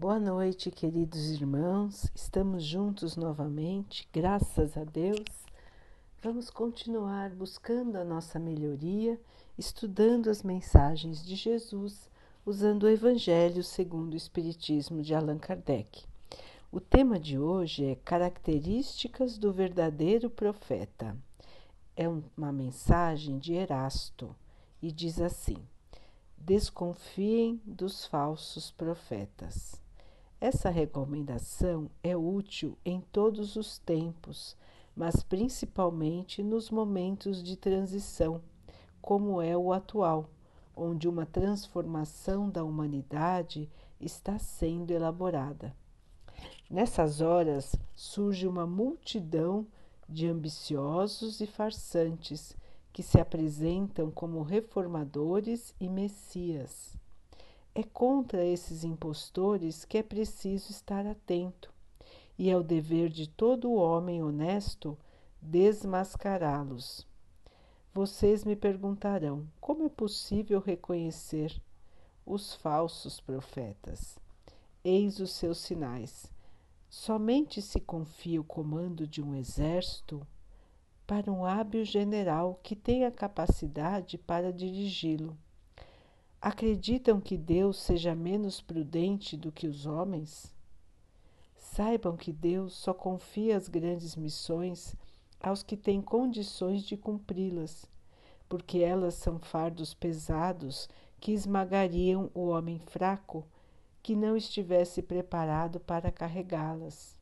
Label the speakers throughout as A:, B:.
A: Boa noite, queridos irmãos. Estamos juntos novamente, graças a Deus. Vamos continuar buscando a nossa melhoria, estudando as mensagens de Jesus, usando o Evangelho segundo o Espiritismo de Allan Kardec. O tema de hoje é Características do verdadeiro profeta. É uma mensagem de Erasto e diz assim: Desconfiem dos falsos profetas. Essa recomendação é útil em todos os tempos, mas principalmente nos momentos de transição, como é o atual, onde uma transformação da humanidade está sendo elaborada. Nessas horas surge uma multidão de ambiciosos e farsantes que se apresentam como reformadores e messias. É contra esses impostores que é preciso estar atento, e é o dever de todo homem honesto desmascará-los. Vocês me perguntarão como é possível reconhecer os falsos profetas. Eis os seus sinais. Somente se confia o comando de um exército para um hábil general que tenha capacidade para dirigi-lo Acreditam que Deus seja menos prudente do que os homens? Saibam que Deus só confia as grandes missões aos que têm condições de cumpri-las, porque elas são fardos pesados que esmagariam o homem fraco que não estivesse preparado para carregá-las.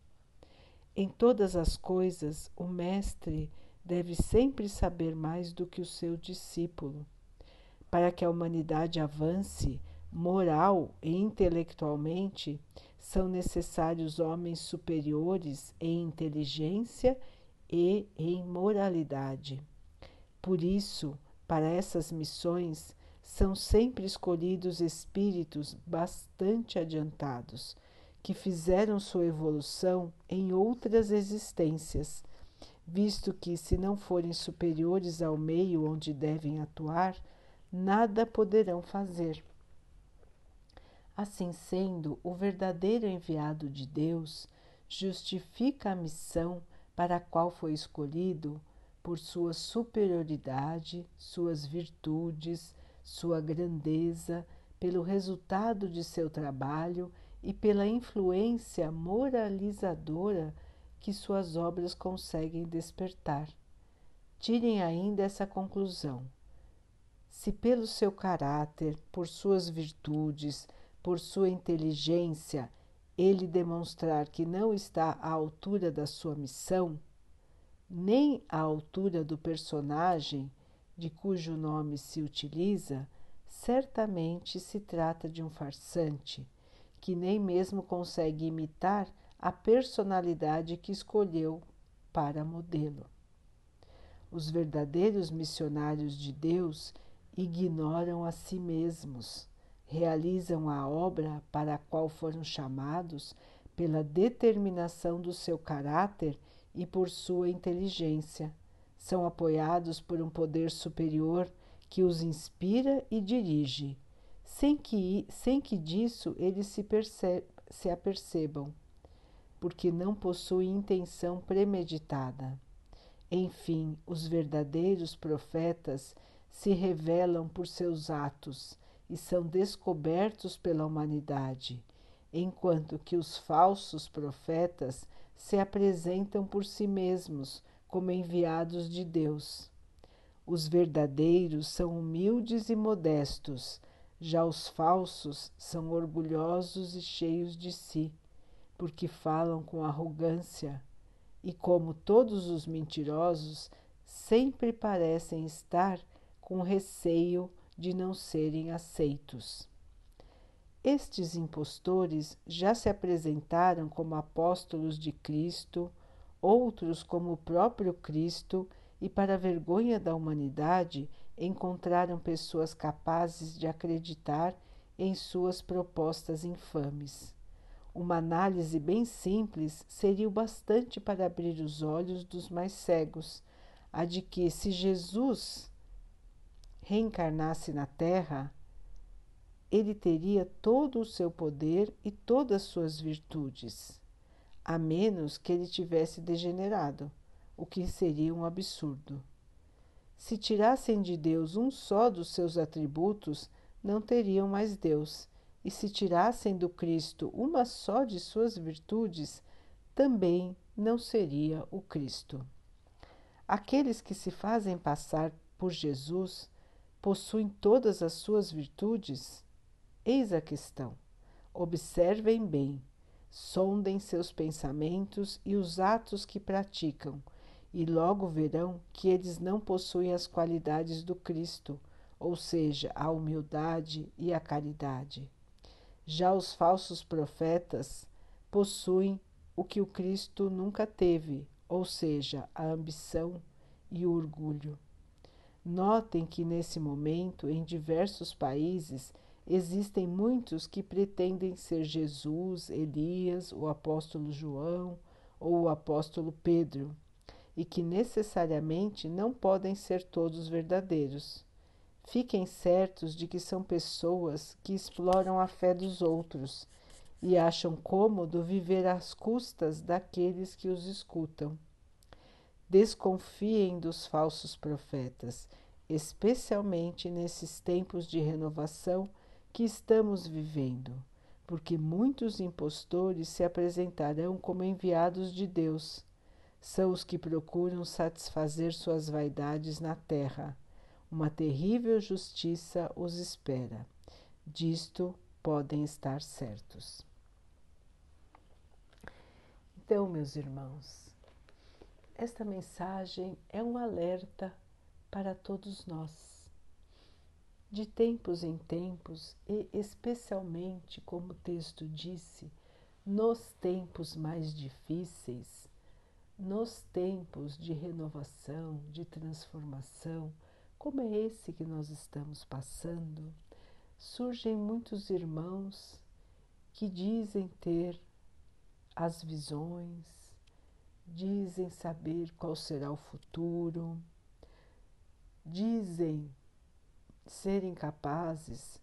A: Em todas as coisas, o Mestre deve sempre saber mais do que o seu discípulo para que a humanidade avance moral e intelectualmente, são necessários homens superiores em inteligência e em moralidade. Por isso, para essas missões, são sempre escolhidos espíritos bastante adiantados, que fizeram sua evolução em outras existências, visto que, se não forem superiores ao meio onde devem atuar, nada poderão fazer. Assim sendo, o verdadeiro enviado de Deus justifica a missão para a qual foi escolhido por sua superioridade, suas virtudes, sua grandeza, pelo resultado de seu trabalho e pela influência moralizadora que suas obras conseguem despertar. Tirem ainda essa conclusão se pelo seu caráter, por suas virtudes, por sua inteligência, ele demonstrar que não está à altura da sua missão, nem à altura do personagem de cujo nome se utiliza, certamente se trata de um farsante que nem mesmo consegue imitar a personalidade que escolheu para modelo. Os verdadeiros missionários de Deus ignoram a si mesmos, realizam a obra para a qual foram chamados pela determinação do seu caráter e por sua inteligência. São apoiados por um poder superior que os inspira e dirige, sem que, sem que disso eles se, se apercebam, porque não possuem intenção premeditada. Enfim, os verdadeiros profetas se revelam por seus atos e são descobertos pela humanidade, enquanto que os falsos profetas se apresentam por si mesmos como enviados de Deus. Os verdadeiros são humildes e modestos, já os falsos são orgulhosos e cheios de si, porque falam com arrogância, e como todos os mentirosos, sempre parecem estar com receio de não serem aceitos. Estes impostores já se apresentaram como apóstolos de Cristo, outros como o próprio Cristo, e, para a vergonha da humanidade, encontraram pessoas capazes de acreditar em suas propostas infames. Uma análise bem simples seria o bastante para abrir os olhos dos mais cegos, a de que, se Jesus reencarnasse na Terra, ele teria todo o seu poder e todas as suas virtudes, a menos que ele tivesse degenerado, o que seria um absurdo. Se tirassem de Deus um só dos seus atributos, não teriam mais Deus, e se tirassem do Cristo uma só de suas virtudes, também não seria o Cristo. Aqueles que se fazem passar por Jesus possuem todas as suas virtudes? Eis a questão. Observem bem, sondem seus pensamentos e os atos que praticam, e logo verão que eles não possuem as qualidades do Cristo, ou seja, a humildade e a caridade. Já os falsos profetas possuem o que o Cristo nunca teve, ou seja, a ambição e o orgulho. Notem que nesse momento, em diversos países, existem muitos que pretendem ser Jesus, Elias, o apóstolo João ou o apóstolo Pedro, e que necessariamente não podem ser todos verdadeiros. Fiquem certos de que são pessoas que exploram a fé dos outros e acham cômodo viver às custas daqueles que os escutam. Desconfiem dos falsos profetas, especialmente nesses tempos de renovação que estamos vivendo, porque muitos impostores se apresentarão como enviados de Deus. São os que procuram satisfazer suas vaidades na terra uma terrível justiça os espera. Disto podem estar certos. Então, meus irmãos, esta mensagem é um alerta para todos nós. De tempos em tempos, e especialmente, como o texto disse, nos tempos mais difíceis, nos tempos de renovação, de transformação, como é esse que nós estamos passando, surgem muitos irmãos que dizem ter as visões, dizem saber qual será o futuro, dizem serem capazes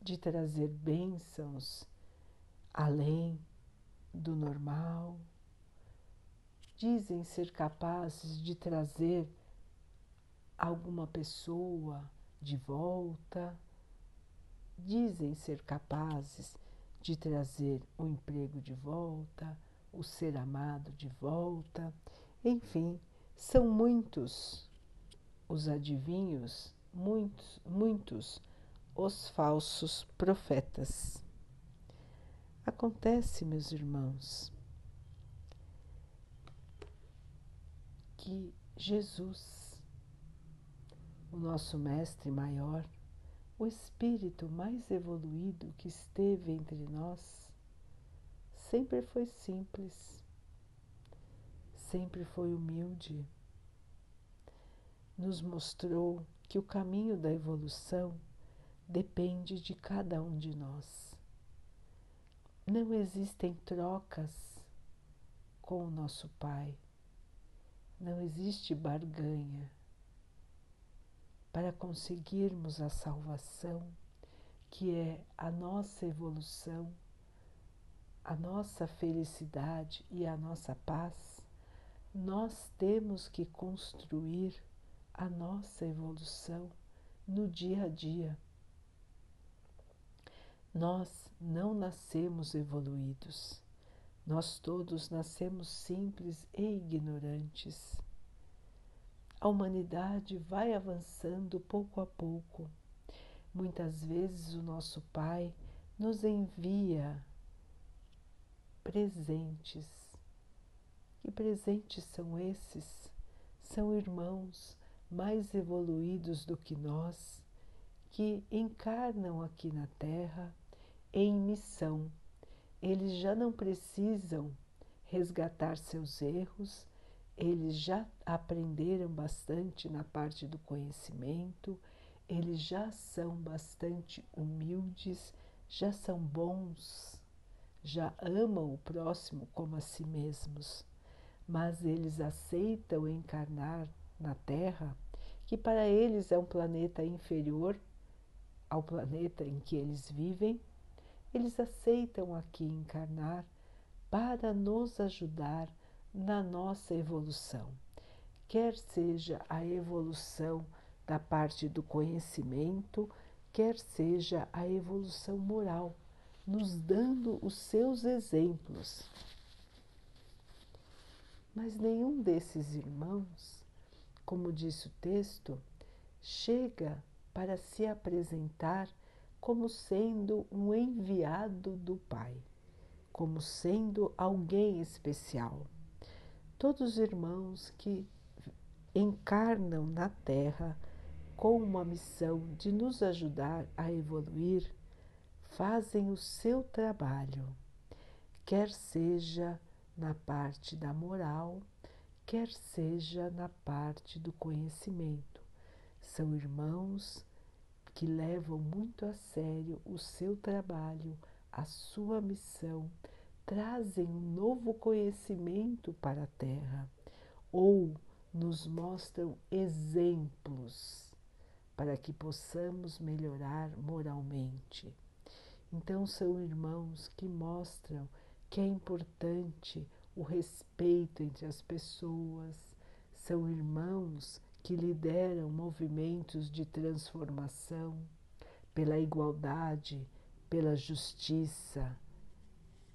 A: de trazer bênçãos além do normal, dizem ser capazes de trazer alguma pessoa de volta, dizem ser capazes de trazer o emprego de volta, o ser amado de volta, enfim, são muitos os adivinhos, muitos, muitos os falsos profetas. Acontece, meus irmãos, que Jesus o nosso Mestre maior, o espírito mais evoluído que esteve entre nós, sempre foi simples, sempre foi humilde. Nos mostrou que o caminho da evolução depende de cada um de nós. Não existem trocas com o nosso Pai, não existe barganha para conseguirmos a salvação, que é a nossa evolução, a nossa felicidade e a nossa paz, nós temos que construir a nossa evolução no dia a dia. Nós não nascemos evoluídos, nós todos nascemos simples e ignorantes a humanidade vai avançando pouco a pouco. Muitas vezes o nosso Pai nos envia presentes. Que presentes são esses? São irmãos mais evoluídos do que nós, que encarnam aqui na Terra em missão. Eles já não precisam resgatar seus erros, eles já aprenderam bastante na parte do conhecimento, eles já são bastante humildes, já são bons, já amam o próximo como a si mesmos, mas eles aceitam encarnar na Terra, que para eles é um planeta inferior ao planeta em que eles vivem, eles aceitam aqui encarnar para nos ajudar na nossa evolução, quer seja a evolução da parte do conhecimento, quer seja a evolução moral, nos dando os seus exemplos. Mas nenhum desses irmãos, como disse o texto, chega para se apresentar como sendo um enviado do Pai, como sendo alguém especial. Todos os irmãos que encarnam na Terra com uma missão de nos ajudar a evoluir, fazem o seu trabalho, quer seja na parte da moral, quer seja na parte do conhecimento. São irmãos que levam muito a sério o seu trabalho, a sua missão, trazem um novo conhecimento para a Terra ou nos mostram exemplos para que possamos melhorar moralmente. Então, são irmãos que mostram que é importante o respeito entre as pessoas, são irmãos que lideram movimentos de transformação pela igualdade, pela justiça,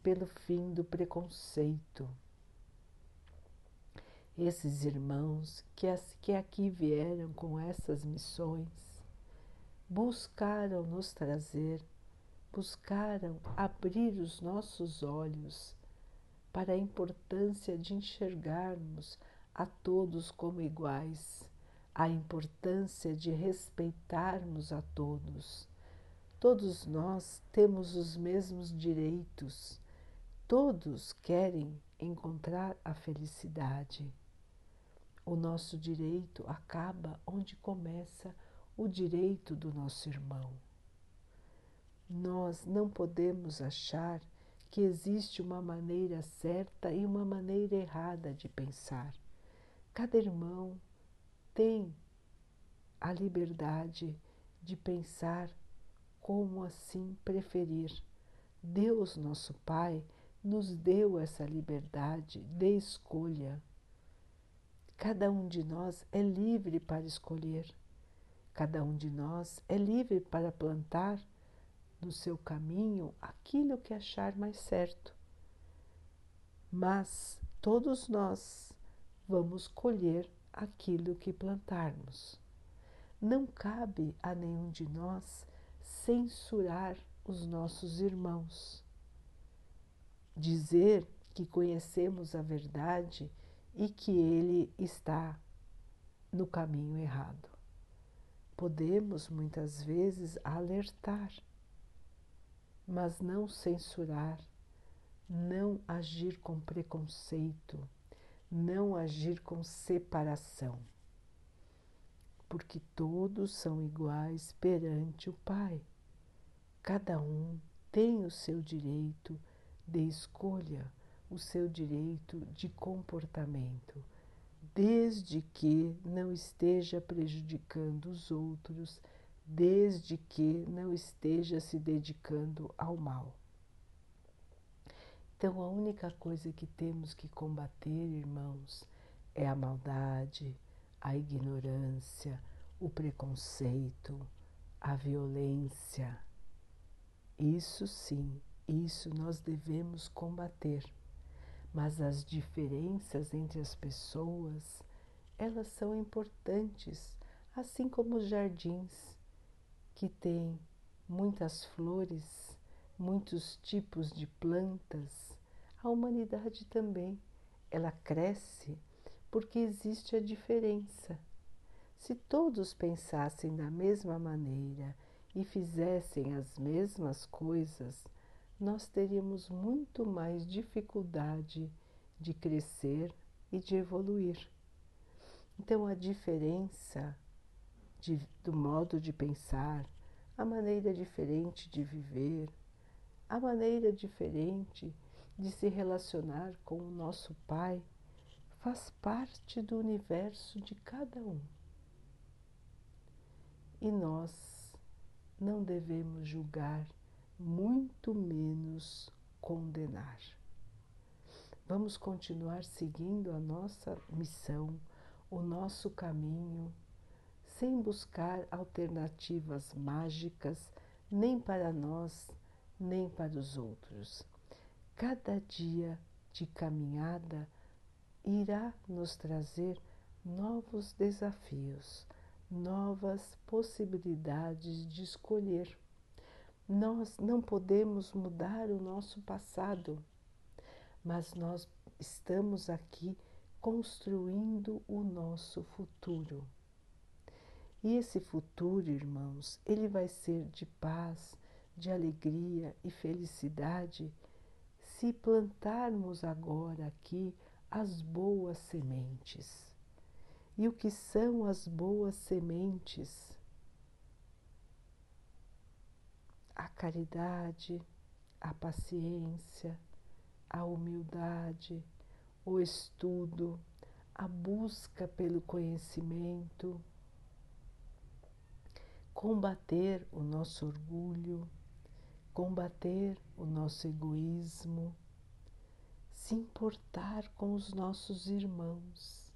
A: pelo fim do preconceito. Esses irmãos que, que aqui vieram com essas missões buscaram nos trazer, buscaram abrir os nossos olhos para a importância de enxergarmos a todos como iguais a importância de respeitarmos a todos. Todos nós temos os mesmos direitos, todos querem encontrar a felicidade. O nosso direito acaba onde começa o direito do nosso irmão. Nós não podemos achar que existe uma maneira certa e uma maneira errada de pensar. Cada irmão tem a liberdade de pensar como assim preferir. Deus, nosso Pai, nos deu essa liberdade de escolha. Cada um de nós é livre para escolher. Cada um de nós é livre para plantar no seu caminho aquilo que achar mais certo. Mas todos nós vamos colher aquilo que plantarmos. Não cabe a nenhum de nós censurar os nossos irmãos, dizer que conhecemos a verdade e que ele está no caminho errado. Podemos muitas vezes alertar, mas não censurar, não agir com preconceito não agir com separação, porque todos são iguais perante o Pai. Cada um tem o seu direito de escolha, o seu direito de comportamento, desde que não esteja prejudicando os outros, desde que não esteja se dedicando ao mal. Então, a única coisa que temos que combater, irmãos, é a maldade, a ignorância, o preconceito, a violência. Isso sim, isso nós devemos combater. Mas as diferenças entre as pessoas, elas são importantes, assim como os jardins, que têm muitas flores, muitos tipos de plantas, a humanidade também, ela cresce porque existe a diferença. Se todos pensassem da mesma maneira e fizessem as mesmas coisas, nós teríamos muito mais dificuldade de crescer e de evoluir. Então, a diferença de, do modo de pensar, a maneira diferente de viver, a maneira diferente de se relacionar com o nosso Pai faz parte do universo de cada um. E nós não devemos julgar, muito menos condenar. Vamos continuar seguindo a nossa missão, o nosso caminho, sem buscar alternativas mágicas nem para nós, nem para os outros. Cada dia de caminhada irá nos trazer novos desafios, novas possibilidades de escolher. Nós não podemos mudar o nosso passado, mas nós estamos aqui construindo o nosso futuro. E esse futuro, irmãos, ele vai ser de paz, de alegria e felicidade se plantarmos agora aqui as boas sementes. E o que são as boas sementes? A caridade, a paciência, a humildade, o estudo, a busca pelo conhecimento, combater o nosso orgulho, combater o nosso egoísmo, se importar com os nossos irmãos,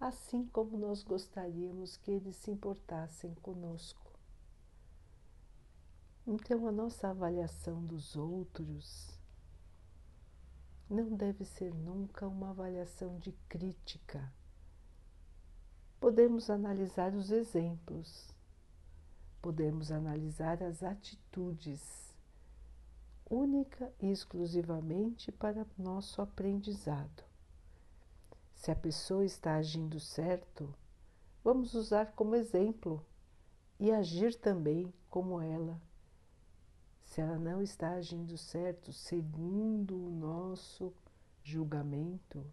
A: assim como nós gostaríamos que eles se importassem conosco. Então, a nossa avaliação dos outros não deve ser nunca uma avaliação de crítica. Podemos analisar os exemplos, podemos analisar as atitudes, única e exclusivamente para nosso aprendizado. Se a pessoa está agindo certo, vamos usar como exemplo e agir também como ela. Se ela não está agindo certo, segundo o nosso julgamento,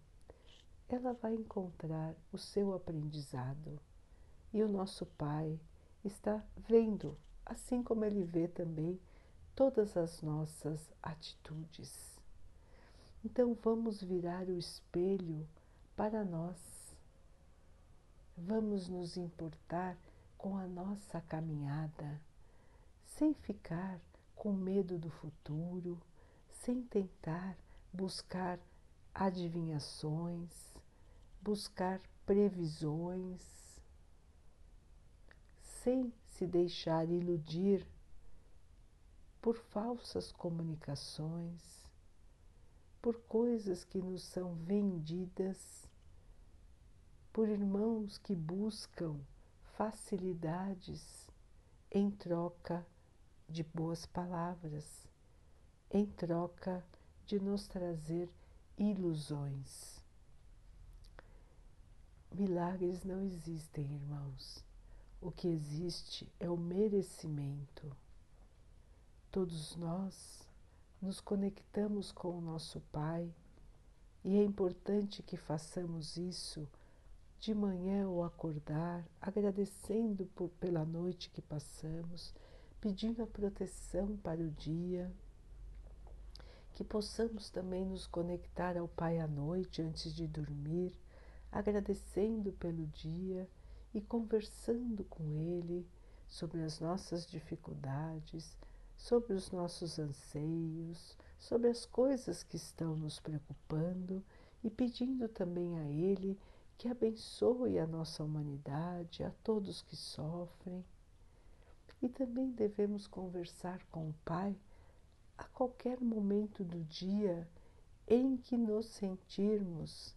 A: ela vai encontrar o seu aprendizado. E o nosso Pai está vendo, assim como ele vê também todas as nossas atitudes. Então vamos virar o espelho para nós. Vamos nos importar com a nossa caminhada, sem ficar com medo do futuro, sem tentar buscar adivinhações, buscar previsões sem se deixar iludir por falsas comunicações, por coisas que nos são vendidas, por irmãos que buscam facilidades em troca de boas palavras, em troca de nos trazer ilusões. Milagres não existem, irmãos. O que existe é o merecimento. Todos nós nos conectamos com o nosso Pai e é importante que façamos isso de manhã ao acordar, agradecendo por, pela noite que passamos, pedindo a proteção para o dia, que possamos também nos conectar ao Pai à noite antes de dormir, agradecendo pelo dia e conversando com Ele sobre as nossas dificuldades, sobre os nossos anseios, sobre as coisas que estão nos preocupando e pedindo também a Ele que abençoe a nossa humanidade, a todos que sofrem. E também devemos conversar com o Pai a qualquer momento do dia em que nos sentirmos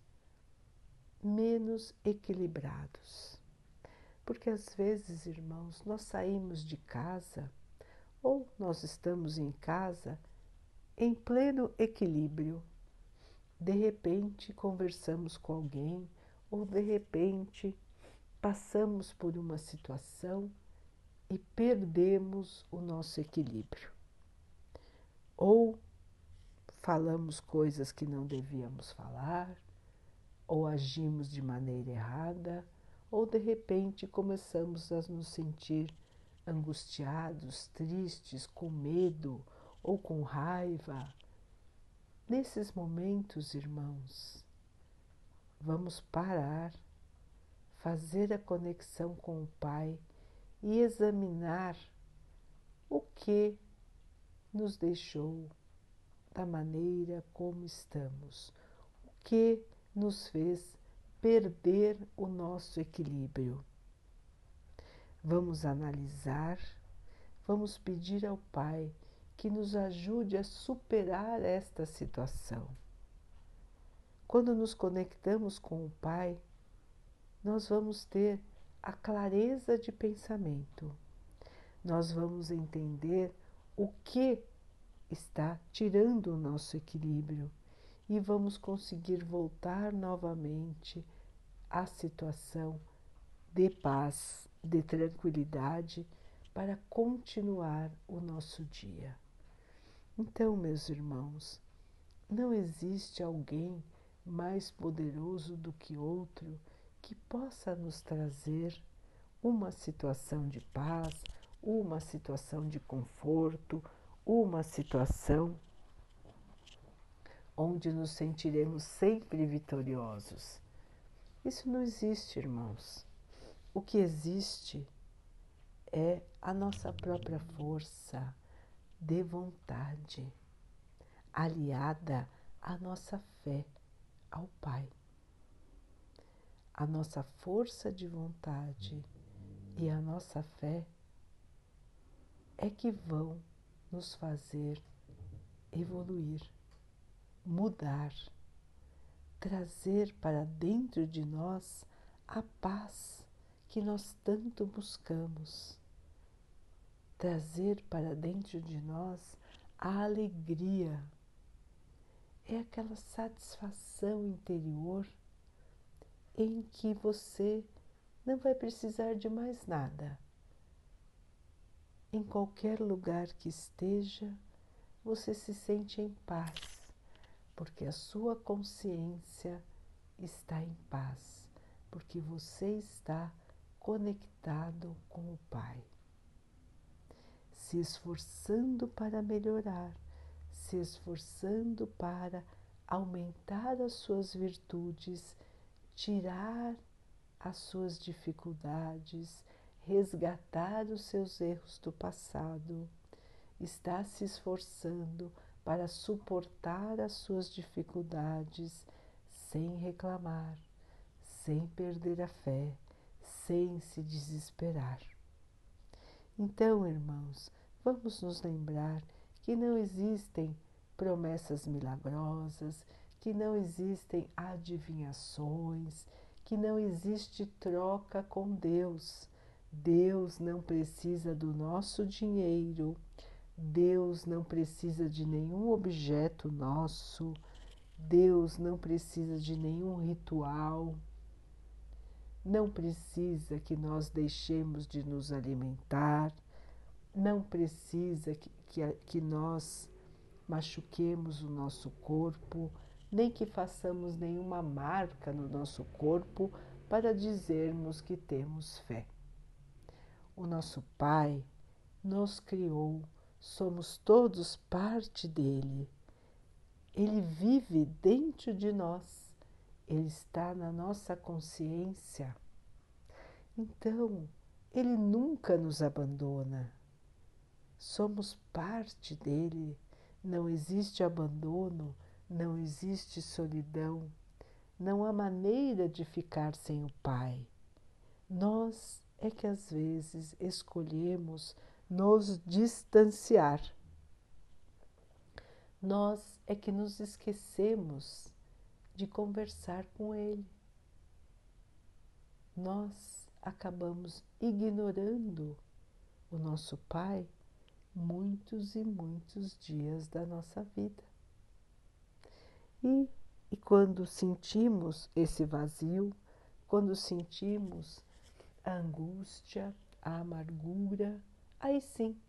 A: menos equilibrados. Porque às vezes, irmãos, nós saímos de casa ou nós estamos em casa em pleno equilíbrio. De repente conversamos com alguém ou de repente passamos por uma situação e perdemos o nosso equilíbrio. Ou falamos coisas que não devíamos falar, ou agimos de maneira errada ou de repente começamos a nos sentir angustiados, tristes, com medo ou com raiva. Nesses momentos, irmãos, vamos parar, fazer a conexão com o Pai e examinar o que nos deixou da maneira como estamos, o que nos fez perder o nosso equilíbrio. Vamos analisar, vamos pedir ao Pai que nos ajude a superar esta situação. Quando nos conectamos com o Pai, nós vamos ter a clareza de pensamento, nós vamos entender o que está tirando o nosso equilíbrio e vamos conseguir voltar novamente à situação de paz, de tranquilidade para continuar o nosso dia. Então, meus irmãos, não existe alguém mais poderoso do que outro que possa nos trazer uma situação de paz, uma situação de conforto, uma situação onde nos sentiremos sempre vitoriosos. Isso não existe, irmãos. O que existe é a nossa própria força de vontade, aliada à nossa fé ao Pai. A nossa força de vontade e a nossa fé é que vão nos fazer evoluir mudar, trazer para dentro de nós a paz que nós tanto buscamos, trazer para dentro de nós a alegria. É aquela satisfação interior em que você não vai precisar de mais nada. Em qualquer lugar que esteja, você se sente em paz porque a sua consciência está em paz, porque você está conectado com o Pai, se esforçando para melhorar, se esforçando para aumentar as suas virtudes, tirar as suas dificuldades, resgatar os seus erros do passado, está se esforçando para suportar as suas dificuldades sem reclamar, sem perder a fé, sem se desesperar. Então, irmãos, vamos nos lembrar que não existem promessas milagrosas, que não existem adivinhações, que não existe troca com Deus. Deus não precisa do nosso dinheiro, Deus não precisa de nenhum objeto nosso, Deus não precisa de nenhum ritual, não precisa que nós deixemos de nos alimentar, não precisa que, que, que nós machuquemos o nosso corpo, nem que façamos nenhuma marca no nosso corpo para dizermos que temos fé. O nosso Pai nos criou somos todos parte dele. Ele vive dentro de nós, ele está na nossa consciência. Então, ele nunca nos abandona. Somos parte dele. Não existe abandono, não existe solidão, não há maneira de ficar sem o Pai. Nós é que às vezes escolhemos nos distanciar. Nós é que nos esquecemos de conversar com Ele. Nós acabamos ignorando o nosso Pai muitos e muitos dias da nossa vida. E, e quando sentimos esse vazio, quando sentimos a angústia, a amargura, aí sim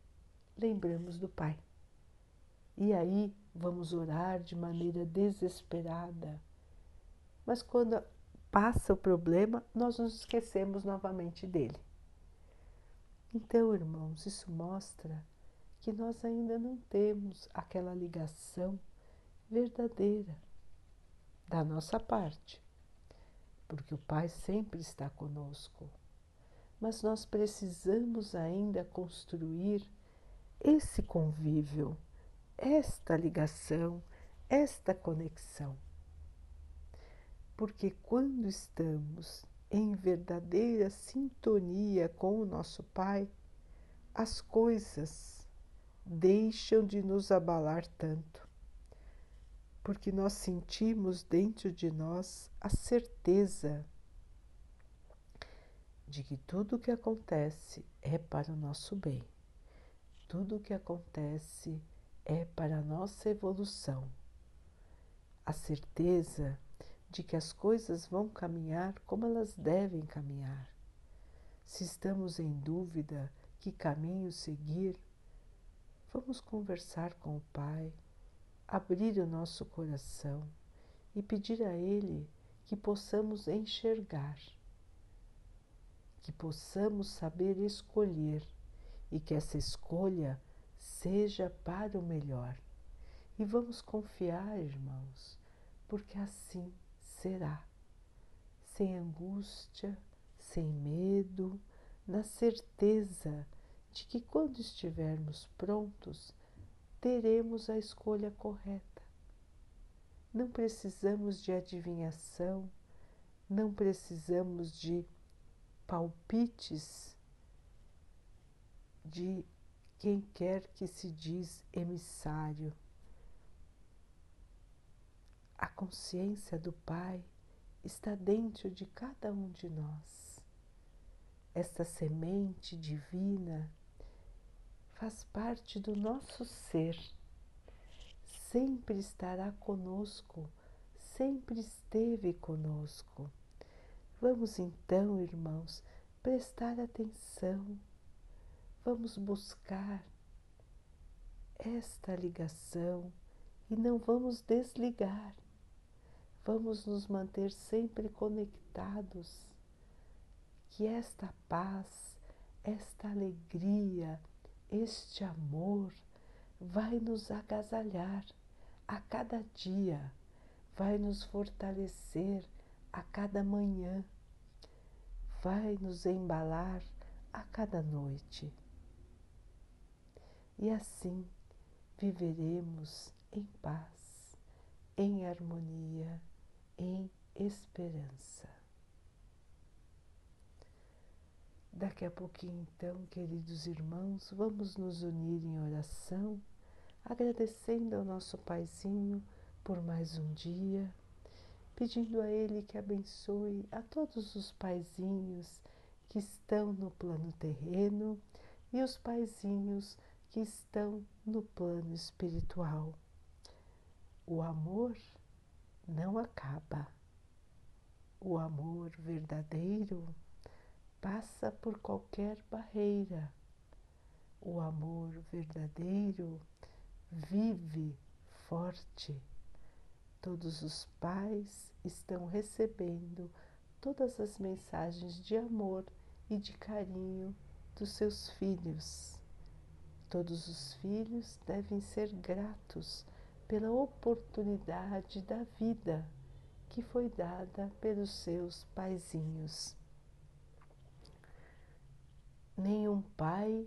A: lembramos do Pai. E aí vamos orar de maneira desesperada. Mas quando passa o problema, nós nos esquecemos novamente dele. Então, irmãos, isso mostra que nós ainda não temos aquela ligação verdadeira da nossa parte, porque o Pai sempre está conosco mas nós precisamos ainda construir esse convívio, esta ligação, esta conexão. Porque quando estamos em verdadeira sintonia com o nosso Pai, as coisas deixam de nos abalar tanto, porque nós sentimos dentro de nós a certeza de que tudo o que acontece é para o nosso bem, tudo o que acontece é para a nossa evolução, a certeza de que as coisas vão caminhar como elas devem caminhar. Se estamos em dúvida que caminho seguir, vamos conversar com o Pai, abrir o nosso coração e pedir a Ele que possamos enxergar que possamos saber escolher e que essa escolha seja para o melhor. E vamos confiar, irmãos, porque assim será. Sem angústia, sem medo, na certeza de que quando estivermos prontos, teremos a escolha correta. Não precisamos de adivinhação, não precisamos de palpites de quem quer que se diz emissário. A consciência do Pai está dentro de cada um de nós. Esta semente divina faz parte do nosso ser. Sempre estará conosco, sempre esteve conosco. Vamos então, irmãos, prestar atenção, vamos buscar esta ligação e não vamos desligar, vamos nos manter sempre conectados. Que esta paz, esta alegria, este amor vai nos agasalhar a cada dia, vai nos fortalecer a cada manhã, vai nos embalar a cada noite. E assim viveremos em paz, em harmonia, em esperança. Daqui a pouquinho, então, queridos irmãos, vamos nos unir em oração, agradecendo ao nosso Paizinho por mais um dia pedindo a Ele que abençoe a todos os paizinhos que estão no plano terreno e os paizinhos que estão no plano espiritual. O amor não acaba. O amor verdadeiro passa por qualquer barreira. O amor verdadeiro vive forte. Todos os pais estão recebendo todas as mensagens de amor e de carinho dos seus filhos. Todos os filhos devem ser gratos pela oportunidade da vida que foi dada pelos seus paizinhos. Nenhum pai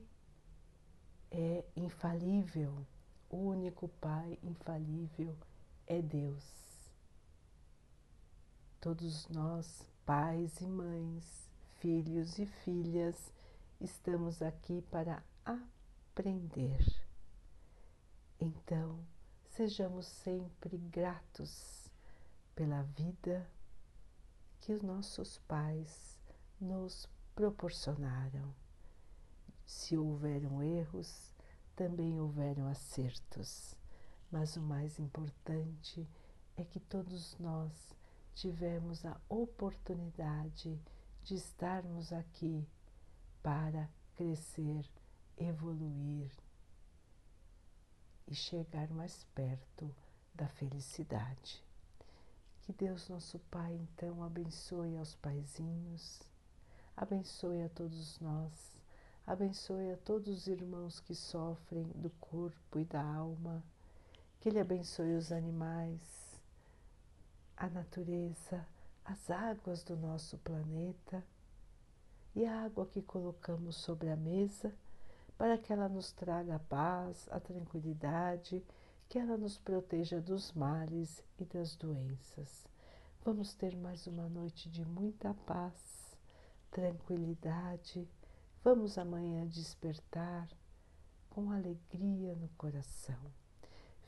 A: é infalível, o único pai infalível é Deus. Todos nós, pais e mães, filhos e filhas, estamos aqui para aprender. Então, sejamos sempre gratos pela vida que os nossos pais nos proporcionaram. Se houveram erros, também houveram acertos, mas o mais importante é que todos nós tivemos a oportunidade de estarmos aqui para crescer, evoluir e chegar mais perto da felicidade. Que Deus, nosso Pai, então abençoe aos paizinhos, abençoe a todos nós, abençoe a todos os irmãos que sofrem do corpo e da alma, que Ele abençoe os animais, a natureza, as águas do nosso planeta e a água que colocamos sobre a mesa para que ela nos traga a paz, a tranquilidade, que ela nos proteja dos males e das doenças. Vamos ter mais uma noite de muita paz, tranquilidade. Vamos amanhã despertar com alegria no coração.